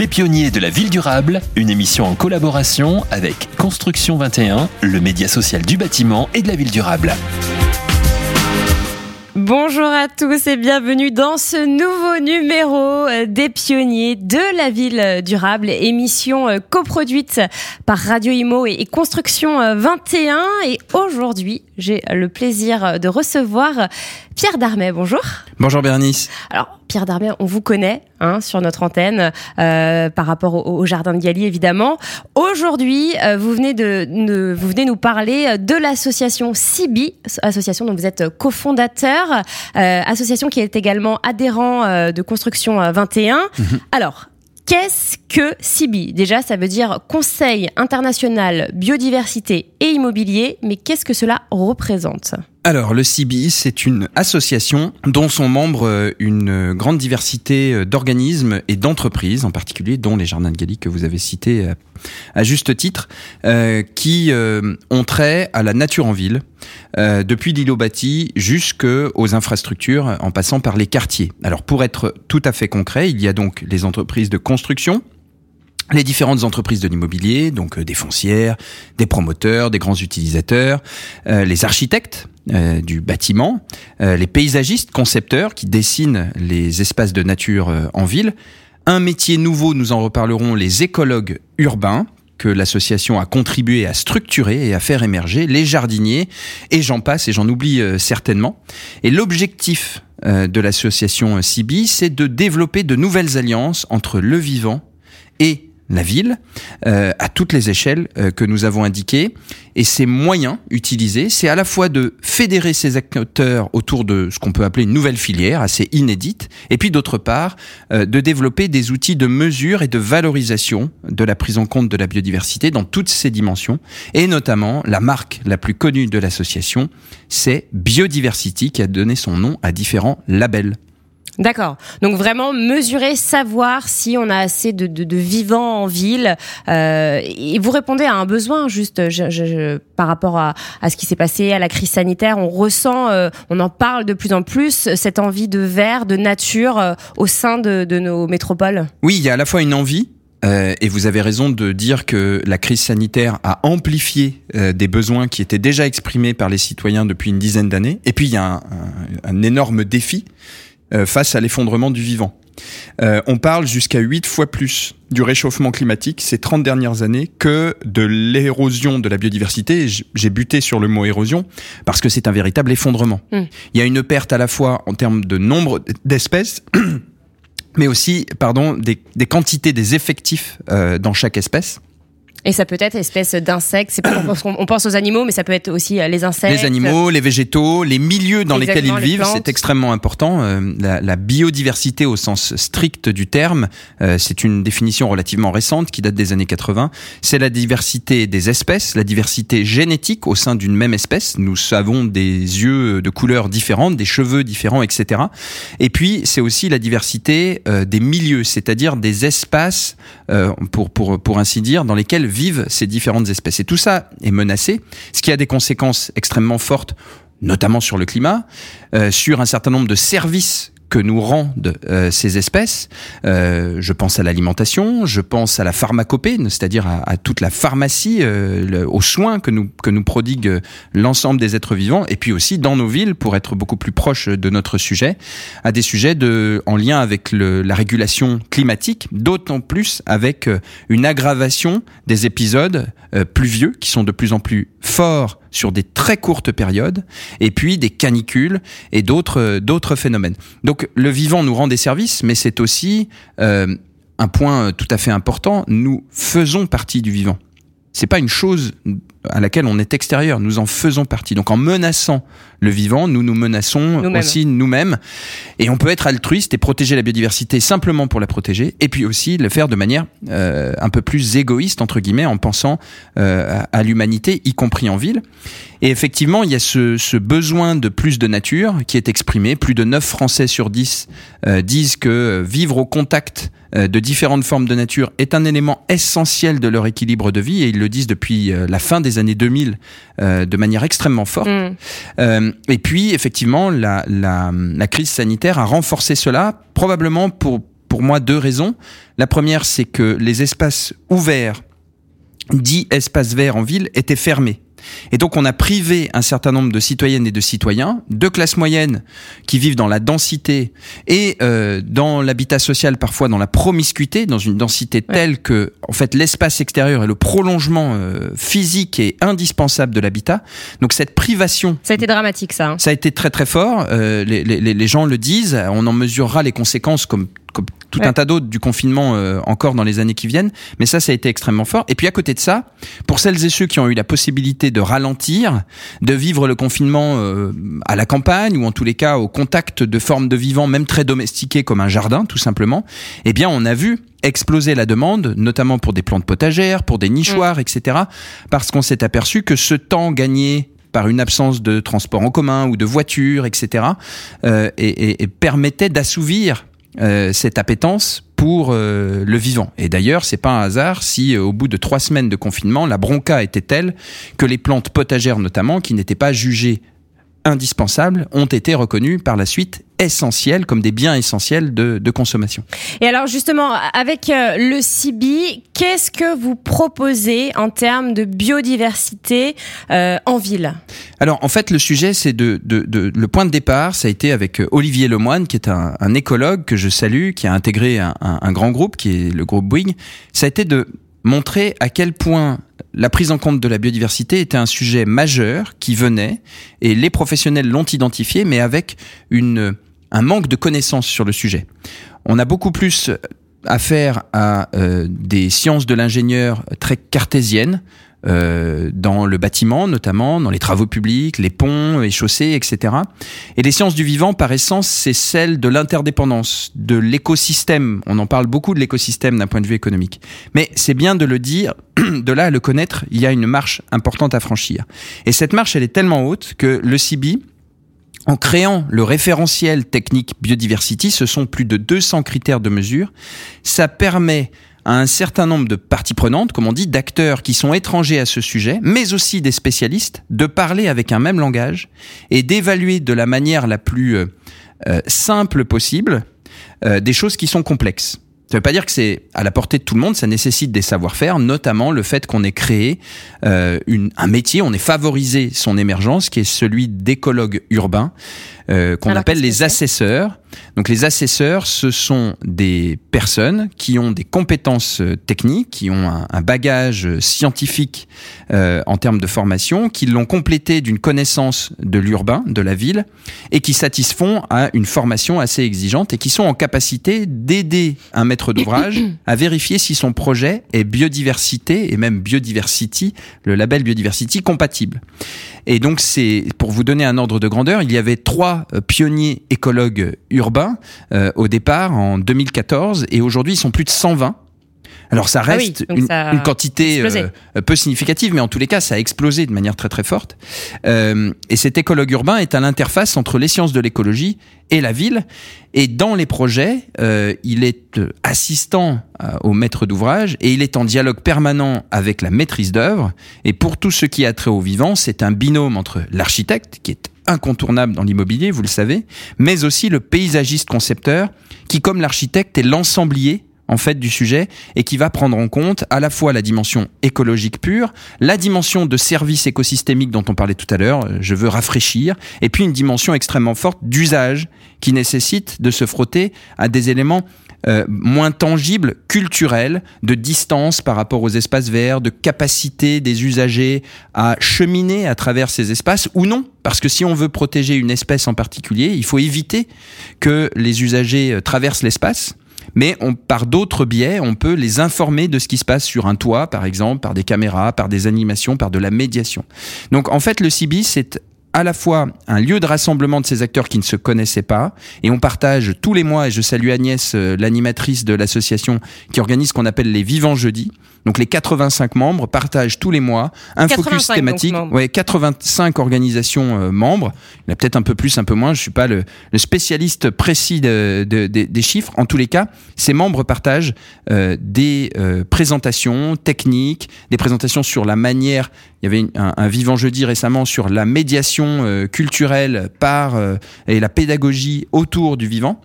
Les pionniers de la ville durable, une émission en collaboration avec Construction 21, le média social du bâtiment et de la ville durable. Bonjour à tous et bienvenue dans ce nouveau numéro euh, des pionniers de la ville durable, émission euh, coproduite par Radio Imo et Construction 21. Euh, et aujourd'hui, j'ai le plaisir de recevoir Pierre Darmet. Bonjour. Bonjour Bernice. Alors Pierre Darmet, on vous connaît hein, sur notre antenne par rapport au, jardin de Gali évidemment. Aujourd'hui, vous venez de, vous venez nous parler de l'association CIBI, association dont vous êtes cofondateur. Euh, association qui est également adhérent euh, de Construction 21. Euh, mhm. Alors, Qu'est-ce que CIBI Déjà, ça veut dire Conseil international biodiversité et immobilier, mais qu'est-ce que cela représente? Alors, le CIBI, c'est une association dont sont membres une grande diversité d'organismes et d'entreprises, en particulier dont les Jardins de Gali que vous avez cités à juste titre, euh, qui euh, ont trait à la nature en ville, euh, depuis l'îlot bâti jusqu'aux infrastructures, en passant par les quartiers. Alors, pour être tout à fait concret, il y a donc les entreprises de construction, les différentes entreprises de l'immobilier, donc euh, des foncières, des promoteurs, des grands utilisateurs, euh, les architectes euh, du bâtiment, les paysagistes, concepteurs qui dessinent les espaces de nature en ville. Un métier nouveau, nous en reparlerons, les écologues urbains que l'association a contribué à structurer et à faire émerger, les jardiniers, et j'en passe et j'en oublie certainement. Et l'objectif de l'association CIBI, c'est de développer de nouvelles alliances entre le vivant et la ville, euh, à toutes les échelles euh, que nous avons indiquées. Et ces moyens utilisés, c'est à la fois de fédérer ces acteurs autour de ce qu'on peut appeler une nouvelle filière, assez inédite, et puis d'autre part, euh, de développer des outils de mesure et de valorisation de la prise en compte de la biodiversité dans toutes ses dimensions, et notamment la marque la plus connue de l'association, c'est Biodiversity, qui a donné son nom à différents labels. D'accord. Donc vraiment mesurer, savoir si on a assez de, de, de vivants en ville. Euh, et vous répondez à un besoin juste je, je, par rapport à, à ce qui s'est passé, à la crise sanitaire. On ressent, euh, on en parle de plus en plus, cette envie de verre, de nature euh, au sein de, de, nos métropoles. Oui, il y a à la fois une envie. Euh, et vous avez raison de dire que la crise sanitaire a amplifié des besoins qui étaient déjà exprimés par les citoyens depuis une dizaine d'années. Et puis il y a un, un, un énorme défi euh, face à l'effondrement du vivant. Euh, on parle jusqu'à 8 fois plus du réchauffement climatique ces 30 dernières années que de l'érosion de la biodiversité. J'ai buté sur le mot érosion parce que c'est un véritable effondrement. Hmm. Il y a une perte à la fois en termes de nombre d'espèces, mais aussi pardon, des, des quantités, des effectifs euh, dans chaque espèce. Et ça peut être espèce d'insectes. C'est on pense aux animaux, mais ça peut être aussi euh, les insectes. Les animaux, les végétaux, les milieux dans lesquels ils vivent, c'est extrêmement important. Euh, la, la, biodiversité au sens strict du terme, euh, c'est une définition relativement récente qui date des années 80. C'est la diversité des espèces, la diversité génétique au sein d'une même espèce. Nous avons des yeux de couleurs différentes, des cheveux différents, etc. Et puis c'est aussi la diversité des milieux, c'est-à-dire des espaces, pour pour pour ainsi dire, dans lesquels vivent ces différentes espèces. Et tout ça est menacé, ce qui a des conséquences extrêmement fortes notamment sur le climat, euh, sur un certain nombre de services que nous rendent euh, ces espèces. Euh, je pense à l'alimentation, je pense à la pharmacopée, c'est-à-dire à, toute la pharmacie, euh, aux soins que nous que nous prodigue l'ensemble des êtres vivants, et puis aussi dans nos villes pour être beaucoup plus proche de notre sujet, à des sujets de en lien avec le, la régulation climatique, d'autant plus avec une aggravation des épisodes pluvieux qui sont de plus en plus forts sur des très courtes périodes, et puis des canicules et d'autres d'autres phénomènes. Donc le vivant nous rend des services, mais c'est aussi euh, un point tout à fait important. Nous faisons partie du vivant. C'est pas une chose à laquelle on est extérieur. Nous en faisons partie. Donc en menaçant le vivant, nous nous menaçons aussi nous-mêmes. Et on peut être altruiste et protéger la biodiversité simplement pour la protéger, et puis aussi le faire de manière euh, un peu plus égoïste entre guillemets, en pensant euh, à, l'humanité, y compris en ville. Et effectivement, il y a ce, ce, besoin de plus de nature qui est exprimé. Plus de 9 Français sur 10 euh, disent que vivre au contact euh, de différentes formes de nature est un élément essentiel de leur équilibre de vie et ils le disent depuis euh, la fin des années 2000 euh, de manière extrêmement forte. Mm. et puis effectivement, la, la, la, crise sanitaire a renforcé cela, probablement pour pour moi deux raisons. La première, c'est que les espaces ouverts, dits espaces verts en ville, étaient fermés. Et donc on a privé un certain nombre de citoyennes et de citoyens de classe moyenne qui vivent dans la densité et euh, dans l'habitat social parfois dans la promiscuité, dans une densité telle que en fait l'espace extérieur est le prolongement euh, physique et indispensable de l'habitat. Donc cette privation, ça a été dramatique ça. Hein. Ça a été très très fort. Euh, les, les, les gens le disent. On en mesurera les conséquences comme comme tout un tas d'autres du confinement euh, encore dans les années qui viennent. Mais ça, ça a été extrêmement fort. Et puis à côté de ça, pour celles et ceux qui ont eu la possibilité de ralentir, de vivre le confinement euh, à la campagne ou en tous les cas au contact de formes de vivants, même très domestiquées comme un jardin, tout simplement, eh bien, on a vu exploser la demande, notamment pour des plantes potagères, pour des nichoirs, mm. etc. Parce qu'on s'est aperçu que ce temps gagné par une absence de transport en commun ou de voiture, etc., euh, et, et permettait d'assouvir euh, cette appétence pour euh, le vivant. Et d'ailleurs, c'est pas un hasard si euh, au bout de trois semaines de confinement, la bronca était telle que les plantes potagères notamment, qui n'étaient pas jugées indispensables, ont été reconnues par la suite essentiels, comme des biens essentiels de, de consommation. Et alors justement, avec euh, le CIBI, qu'est-ce que vous proposez en termes de biodiversité euh, en ville? Alors en fait, le sujet, c'est de, de, de, le point de départ, ça a été avec euh, Olivier Lemoine, qui est un, un écologue que je salue, qui a intégré un, un, un grand groupe, qui est le groupe Bouygues. Ça a été de montrer à quel point la prise en compte de la biodiversité était un sujet majeur qui venait, et les professionnels l'ont identifié, mais avec un manque de connaissances sur le sujet. On a beaucoup plus affaire à euh, des sciences de l'ingénieur très cartésiennes, euh, dans le bâtiment notamment, dans les travaux publics, les ponts, les chaussées, etc. Et les sciences du vivant, par essence, c'est celle de l'interdépendance, de l'écosystème. On en parle beaucoup de l'écosystème d'un point de vue économique. Mais c'est bien de le dire, de là à le connaître, il y a une marche importante à franchir. Et cette marche, elle est tellement haute que le CIBI, en créant le référentiel technique biodiversity, ce sont plus de 200 critères de mesure. Ça permet à un certain nombre de parties prenantes, comme on dit, d'acteurs qui sont étrangers à ce sujet, mais aussi des spécialistes, de parler avec un même langage et d'évaluer de la manière la plus euh, euh, simple possible euh, des choses qui sont complexes. Ça ne veut pas dire que c'est à la portée de tout le monde, ça nécessite des savoir-faire, notamment le fait qu'on ait créé un métier, on ait favorisé son émergence, qui est celui d'écologue urbain, euh, qu'on appelle les assesseurs. Donc les assesseurs, ce sont des personnes qui ont des compétences euh, techniques, qui ont un, bagage scientifique euh, en termes de formation, qui l'ont complété d'une connaissance de l'urbain, de la ville, et qui satisfont à une formation assez exigeante et qui sont en capacité d'aider un maître d'ouvrage à vérifier si son projet est biodiversité et même biodiversity, le label biodiversity compatible. Et donc c'est pour vous donner un ordre de grandeur, il y avait trois euh, pionniers écologues urbains euh, au départ en 2014 et aujourd'hui ils sont plus de 120 alors ça ah reste une, quantité euh, peu significative, mais en tous les cas, ça a explosé de manière très très forte. Euh, et cet écologue urbain est à l'interface entre les sciences de l'écologie et la ville. Et dans les projets, euh, il est assistant au maître d'ouvrage et il est en dialogue permanent avec la maîtrise d'œuvre. Et pour tout ce qui a trait au vivant, c'est un binôme entre l'architecte, qui est incontournable dans l'immobilier, vous le savez, mais aussi le paysagiste concepteur, qui comme l'architecte est l'ensemblier en fait du sujet et qui va prendre en compte à la fois la dimension écologique pure, la dimension de service écosystémique dont on parlait tout à l'heure, euh, je veux rafraîchir, et puis une dimension extrêmement forte d'usage qui nécessite de se frotter à des éléments euh, moins tangibles, culturels, de distance par rapport aux espaces verts, de capacité des usagers à cheminer à travers ces espaces ou non. Parce que si on veut protéger une espèce en particulier, il faut éviter que les usagers euh, traversent l'espace mais on, par d'autres biais, on peut les informer de ce qui se passe sur un toit, par exemple, par des caméras, par des animations, par de la médiation. Donc en fait, le CIBI, c'est à la fois un lieu de rassemblement de ces acteurs qui ne se connaissaient pas, et on partage tous les mois, et je salue Agnès, euh, l'animatrice de l'association qui organise ce qu'on appelle les Vivants Jeudis, donc les 85 membres partagent tous les mois un focus thématique. Ouais, 85 organisations euh, membres. Il y en a peut-être un peu plus, un peu moins. Je suis pas le, le spécialiste précis de, de, des chiffres. En tous les cas, ces membres partagent euh, des euh, présentations techniques, des présentations sur la manière. Il y avait un, un vivant jeudi récemment sur la médiation culturelle par et la pédagogie autour du vivant.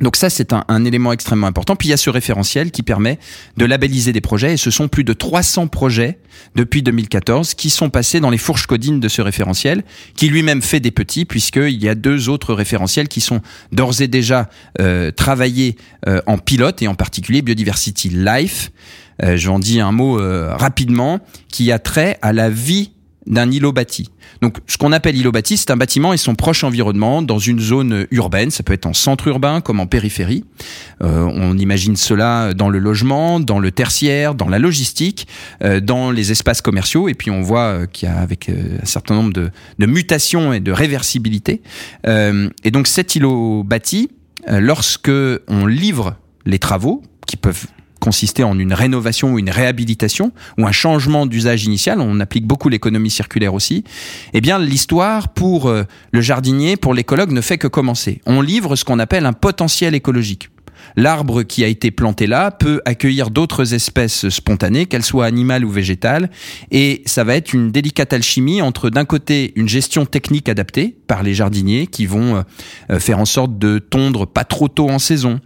Donc ça, c'est un, élément extrêmement important. Puis il y a ce référentiel qui permet de labelliser des projets. Et ce sont plus de 300 projets depuis 2014 qui sont passés dans les fourches codines de ce référentiel, qui lui-même fait des petits, puisqu'il y a deux autres référentiels qui sont d'ores et déjà euh, travaillés euh, en pilote, et en particulier Biodiversity Life. Euh, je vais en dire un mot euh, rapidement, qui a trait à la vie d'un îlot bâti. Donc, ce qu'on appelle îlot bâti, c'est un bâtiment et son proche environnement dans une zone urbaine. Ça peut être en centre urbain comme en périphérie. Euh, on imagine cela dans le logement, dans le tertiaire, dans la logistique, euh, dans les espaces commerciaux. Et puis, on voit euh, qu'il y a avec euh, un certain nombre de, de, mutations et de réversibilité. Euh, et donc, cet îlot bâti, lorsque on livre les travaux qui peuvent consister en une rénovation ou une réhabilitation ou un changement d'usage initial, on applique beaucoup l'économie circulaire aussi, eh bien l'histoire pour euh, le jardinier, pour l'écologue ne fait que commencer. On livre ce qu'on appelle un potentiel écologique. L'arbre qui a été planté là peut accueillir d'autres espèces spontanées, qu'elles soient animales ou végétales, et ça va être une délicate alchimie entre d'un côté une gestion technique adaptée par les jardiniers qui vont euh, faire en sorte de tondre pas trop tôt en saison,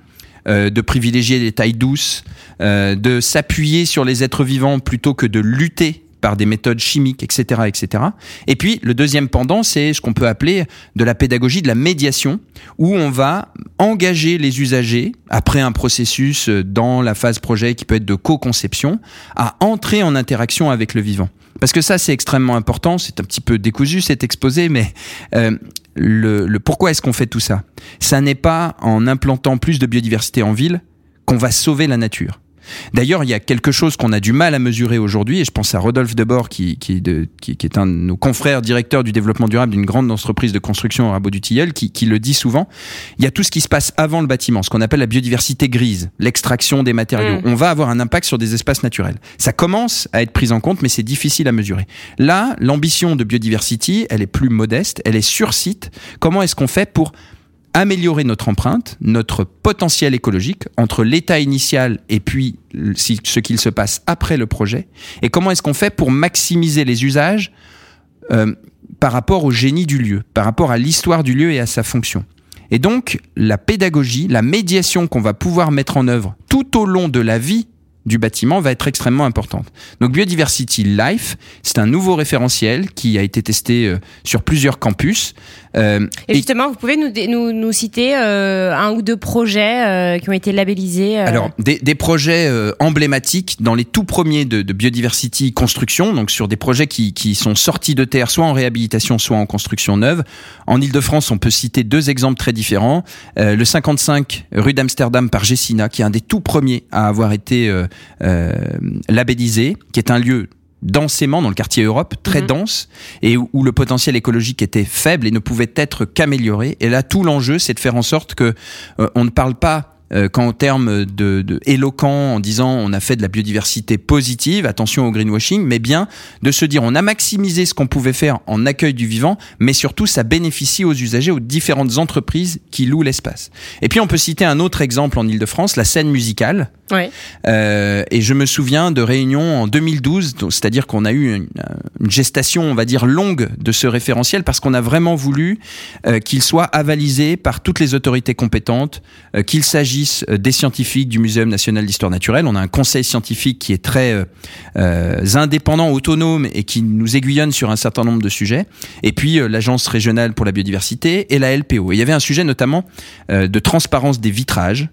euh, de privilégier les tailles douces, euh, de s'appuyer sur les êtres vivants plutôt que de lutter par des méthodes chimiques, etc., etc. Et puis le deuxième pendant, c'est ce qu'on peut appeler de la pédagogie de la médiation, où on va engager les usagers après un processus euh, dans la phase projet qui peut être de co-conception, à entrer en interaction avec le vivant. Parce que ça, c'est extrêmement important. C'est un petit peu décousu, cet exposé, mais euh, le, le pourquoi est-ce qu'on fait tout ça? Ça n'est pas en implantant plus de biodiversité en ville qu'on va sauver la nature. D'ailleurs, il y a quelque chose qu'on a du mal à mesurer aujourd'hui, et je pense à Rodolphe Debord, qui, qui, de, qui, qui, est un de nos confrères directeurs du développement durable d'une grande entreprise de construction au Rabot du Tilleul, qui, qui, le dit souvent. Il y a tout ce qui se passe avant le bâtiment, ce qu'on appelle la biodiversité grise, l'extraction des matériaux. Mmh. On va avoir un impact sur des espaces naturels. Ça commence à être pris en compte, mais c'est difficile à mesurer. Là, l'ambition de Biodiversity, elle est plus modeste, elle est sur site. Comment est-ce qu'on fait pour améliorer notre empreinte, notre potentiel écologique entre l'état initial et puis ce qu'il se passe après le projet. Et comment est-ce qu'on fait pour maximiser les usages euh, par rapport au génie du lieu, par rapport à l'histoire du lieu et à sa fonction. Et donc, la pédagogie, la médiation qu'on va pouvoir mettre en œuvre tout au long de la vie du bâtiment va être extrêmement importante. Donc Biodiversity Life, c'est un nouveau référentiel qui a été testé euh, sur plusieurs campus. Euh, et justement, et... vous pouvez nous, nous, nous citer euh, un ou deux projets qui ont été labellisés. Alors, des, des projets emblématiques dans les tout premiers de, de, Biodiversity Construction, donc sur des projets qui, qui sont sortis de terre, soit en réhabilitation, soit en construction neuve. En Ile-de-France, on peut citer deux exemples très différents. le 55 rue d'Amsterdam par Gessina, qui est un des tout premiers à avoir été labellisé, qui est un lieu densément dans le quartier Europe, très mmh. dense, et où, où, le potentiel écologique était faible et ne pouvait être qu'amélioré. Et là, tout l'enjeu, c'est de faire en sorte que euh, on ne parle pas euh, qu'en termes de, de éloquent en disant on a fait de la biodiversité positive, attention au greenwashing, mais bien de se dire on a maximisé ce qu'on pouvait faire en accueil du vivant, mais surtout ça bénéficie aux usagers, aux différentes entreprises qui louent l'espace. Et puis on peut citer un autre exemple en Ile-de-France, la scène musicale. Euh, et je me souviens de réunions en 2012, c'est-à-dire qu'on a eu une, une, gestation, on va dire, longue de ce référentiel parce qu'on a vraiment voulu euh, qu'il soit avalisé par toutes les autorités compétentes, euh, qu'il s'agisse euh, des scientifiques du Muséum national d'histoire naturelle. On a un conseil scientifique qui est très euh, euh, indépendant, autonome et qui nous aiguillonne sur un certain nombre de sujets. Et puis euh, l'agence régionale pour la biodiversité et la LPO. Et il y avait un sujet notamment euh, de transparence des vitrages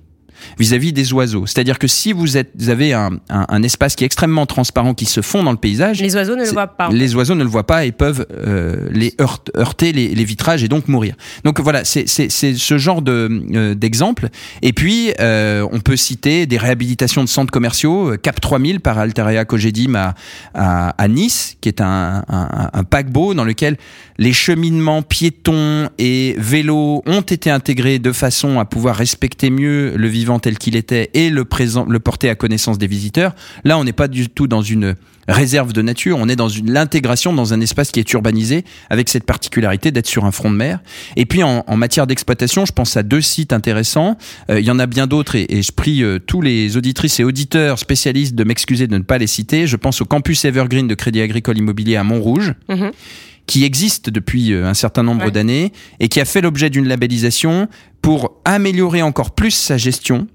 vis-à-vis -vis des oiseaux. C'est-à-dire que si vous, êtes, vous avez un, un, un, espace qui est extrêmement transparent, qui se fond dans le paysage, les oiseaux ne le voient pas. Les oiseaux ne le voient pas et peuvent euh, les heurte, heurter les, les, vitrages et donc mourir. Donc voilà, c'est ce genre de euh, d'exemple. Et puis euh, on peut citer des réhabilitations de centres commerciaux, Cap 3000 par Alterea Cogedim à, à, à, Nice, qui est un, un, un paquebot dans lequel les cheminements piétons et vélos ont été intégrés de façon à pouvoir respecter mieux le vivant tel qu'il était et le présent, le porter à connaissance des visiteurs. Là, on n'est pas du tout dans une réserve de nature, on est dans l'intégration dans un espace qui est urbanisé avec cette particularité d'être sur un front de mer. Et puis en, matière d'exploitation, je pense à deux sites intéressants. Euh, il y en a bien d'autres et, je prie euh, tous les auditrices et auditeurs spécialistes de m'excuser de ne pas les citer. Je pense au campus Evergreen de Crédit Agricole Immobilier à Montrouge. Mmh qui existe depuis un certain nombre d'années et qui a fait l'objet d'une labellisation pour améliorer encore plus sa gestion.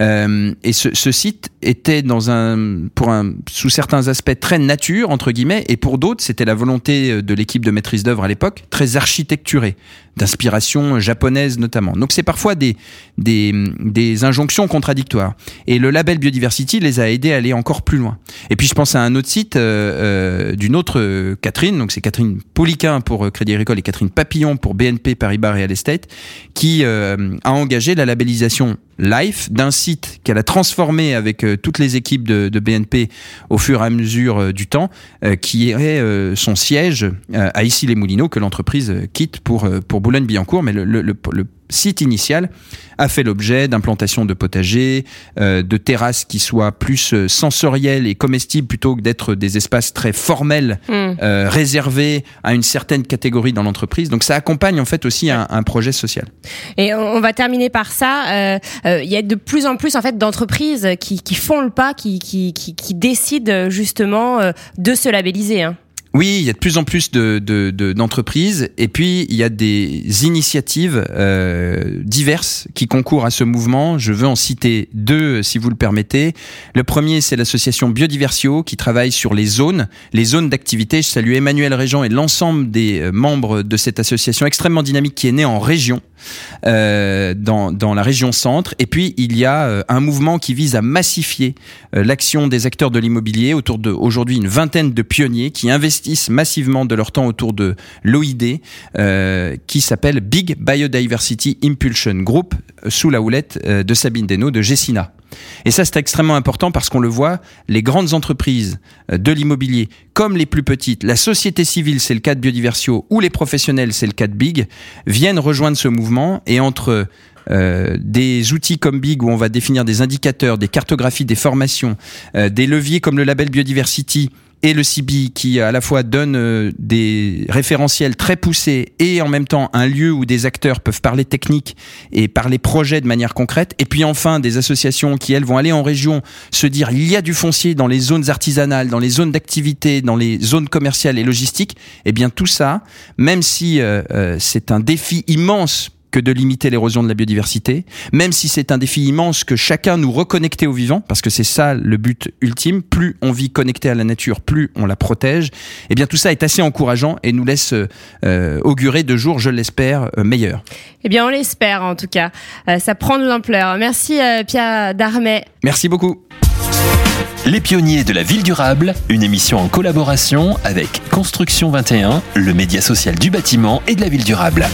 Euh, et ce, ce, site était dans un, pour un, sous certains aspects très nature entre guillemets, et pour d'autres, c'était la volonté de l'équipe de maîtrise d'œuvre à l'époque, très architecturée, d'inspiration japonaise notamment. Donc c'est parfois des, des, des injonctions contradictoires. Et le label Biodiversity les a aidés à aller encore plus loin. Et puis je pense à un autre site euh, euh d'une autre Catherine, donc c'est Catherine Poliquin pour Crédit Agricole et Catherine Papillon pour BNP Paribas Real Estate, qui euh, a engagé la labellisation Life d'un site qu'elle a transformé avec euh, toutes les équipes de, de, BNP au fur et à mesure euh, du temps, euh, qui est son siège à Issy-les-Moulineaux que l'entreprise quitte pour, pour Boulogne-Billancourt. Mais le, le, le, site initial a fait l'objet d'implantations de potagers, euh, de terrasses qui soient plus euh, sensorielles et comestibles plutôt que d'être des espaces très formels hmm. euh, réservés à une certaine catégorie dans l'entreprise. Donc ça accompagne en fait aussi un, un projet social. Et on va terminer par ça. Il y a de plus en plus en fait d'entreprises qui, qui font le pas, qui, qui, qui, qui décident justement de se labelliser. Hein. Oui, il y a de plus en plus de, d'entreprises et puis il y a des initiatives euh, diverses qui concourent à ce mouvement. Je veux en citer deux si vous le permettez. Le premier, c'est l'association Biodiversio qui travaille sur les zones, les zones d'activité. Je salue Emmanuel Régent et l'ensemble des euh, membres de cette association extrêmement dynamique qui est née en région euh, dans, la région centre. Et puis, il y a euh, un mouvement qui vise à massifier euh, l'action des acteurs de l'immobilier autour de, aujourd'hui, une vingtaine de pionniers qui investissent massivement de leur temps autour de l'OID, qui s'appelle Big Biodiversity Impulsion Group, sous la houlette de Sabine Desno de Gessina. Et ça, c'est extrêmement important parce qu'on le voit, les grandes entreprises euh, de l'immobilier, comme les plus petites, la société civile, c'est le cas de Biodiversio, ou les professionnels, c'est le cas de Big, viennent rejoindre ce mouvement. Et entre euh, des outils comme Big où on va définir des indicateurs, des cartographies, des formations, euh, des leviers comme le label Biodiversity et le CB qui à la fois donne euh, des référentiels très poussés et en même temps un lieu où des acteurs peuvent parler technique et parler projet de manière concrète. Et puis enfin des associations qui elles vont aller en région se dire il y a du foncier dans les zones artisanales, dans les zones d'activité, dans les zones commerciales et logistiques. Eh bien tout ça, même si euh, euh, c'est un défi immense que de limiter l'érosion de la biodiversité, même si c'est un défi immense que chacun nous reconnecter au vivant, parce que c'est ça le but ultime, plus on vit connecté à la nature, plus on la protège, eh bien tout ça est assez encourageant et nous laisse euh, augurer de jours, je l'espère, euh, meilleurs. Eh bien on l'espère en tout cas, euh, ça prend de l'ampleur. Merci Pierre Darmet. Merci beaucoup. Les pionniers de la ville durable, une émission en collaboration avec Construction 21, le média social du bâtiment et de la ville durable.